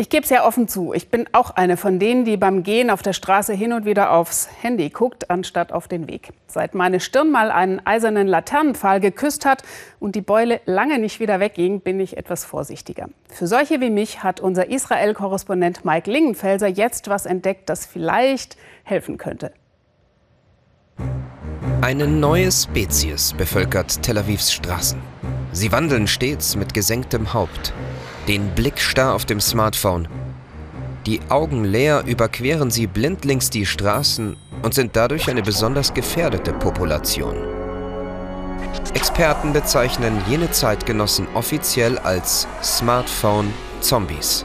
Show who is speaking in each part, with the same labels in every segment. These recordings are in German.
Speaker 1: Ich gebe es ja offen zu, ich bin auch eine von denen, die beim Gehen auf der Straße hin und wieder aufs Handy guckt, anstatt auf den Weg. Seit meine Stirn mal einen eisernen Laternenpfahl geküsst hat und die Beule lange nicht wieder wegging, bin ich etwas vorsichtiger. Für solche wie mich hat unser Israel-Korrespondent Mike Lingenfelser jetzt was entdeckt, das vielleicht helfen könnte.
Speaker 2: Eine neue Spezies bevölkert Tel Avivs Straßen. Sie wandeln stets mit gesenktem Haupt den Blick starr auf dem Smartphone. Die Augen leer überqueren sie blindlings die Straßen und sind dadurch eine besonders gefährdete Population. Experten bezeichnen jene Zeitgenossen offiziell als Smartphone-Zombies.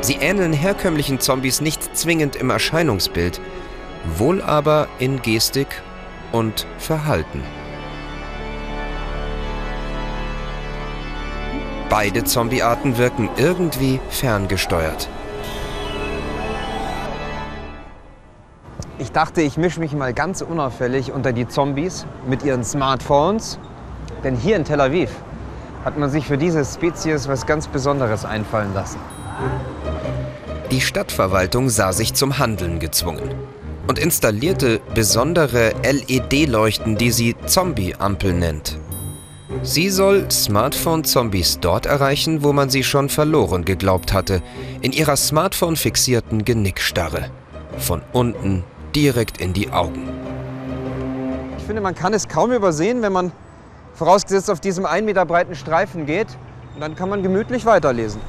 Speaker 2: Sie ähneln herkömmlichen Zombies nicht zwingend im Erscheinungsbild, wohl aber in Gestik und Verhalten. Beide Zombiearten wirken irgendwie ferngesteuert.
Speaker 3: Ich dachte, ich mische mich mal ganz unauffällig unter die Zombies mit ihren Smartphones. Denn hier in Tel Aviv hat man sich für diese Spezies was ganz Besonderes einfallen lassen.
Speaker 2: Die Stadtverwaltung sah sich zum Handeln gezwungen und installierte besondere LED-Leuchten, die sie Zombie-Ampel nennt. Sie soll Smartphone-Zombies dort erreichen, wo man sie schon verloren geglaubt hatte, in ihrer Smartphone-fixierten Genickstarre. Von unten direkt in die Augen.
Speaker 3: Ich finde, man kann es kaum übersehen, wenn man vorausgesetzt auf diesem 1 Meter breiten Streifen geht. Und dann kann man gemütlich weiterlesen.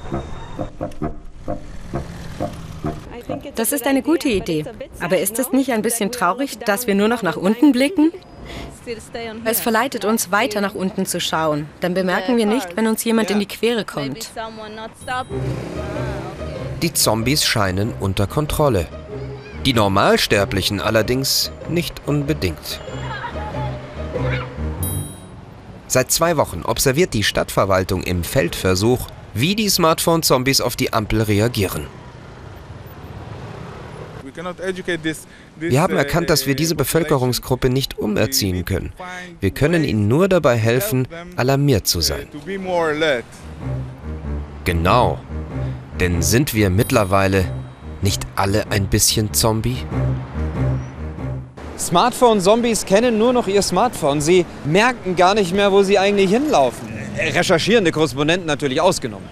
Speaker 4: Das ist eine gute Idee. Aber ist es nicht ein bisschen traurig, dass wir nur noch nach unten blicken? Es verleitet uns, weiter nach unten zu schauen. Dann bemerken wir nicht, wenn uns jemand in die Quere kommt.
Speaker 2: Die Zombies scheinen unter Kontrolle. Die Normalsterblichen allerdings nicht unbedingt. Seit zwei Wochen observiert die Stadtverwaltung im Feldversuch, wie die Smartphone-Zombies auf die Ampel reagieren. Wir haben erkannt, dass wir diese Bevölkerungsgruppe nicht umerziehen können. Wir können ihnen nur dabei helfen, alarmiert zu sein. Genau. Denn sind wir mittlerweile nicht alle ein bisschen Zombie?
Speaker 3: Smartphone-Zombies kennen nur noch ihr Smartphone. Sie merken gar nicht mehr, wo sie eigentlich hinlaufen. Recherchierende Korrespondenten natürlich ausgenommen.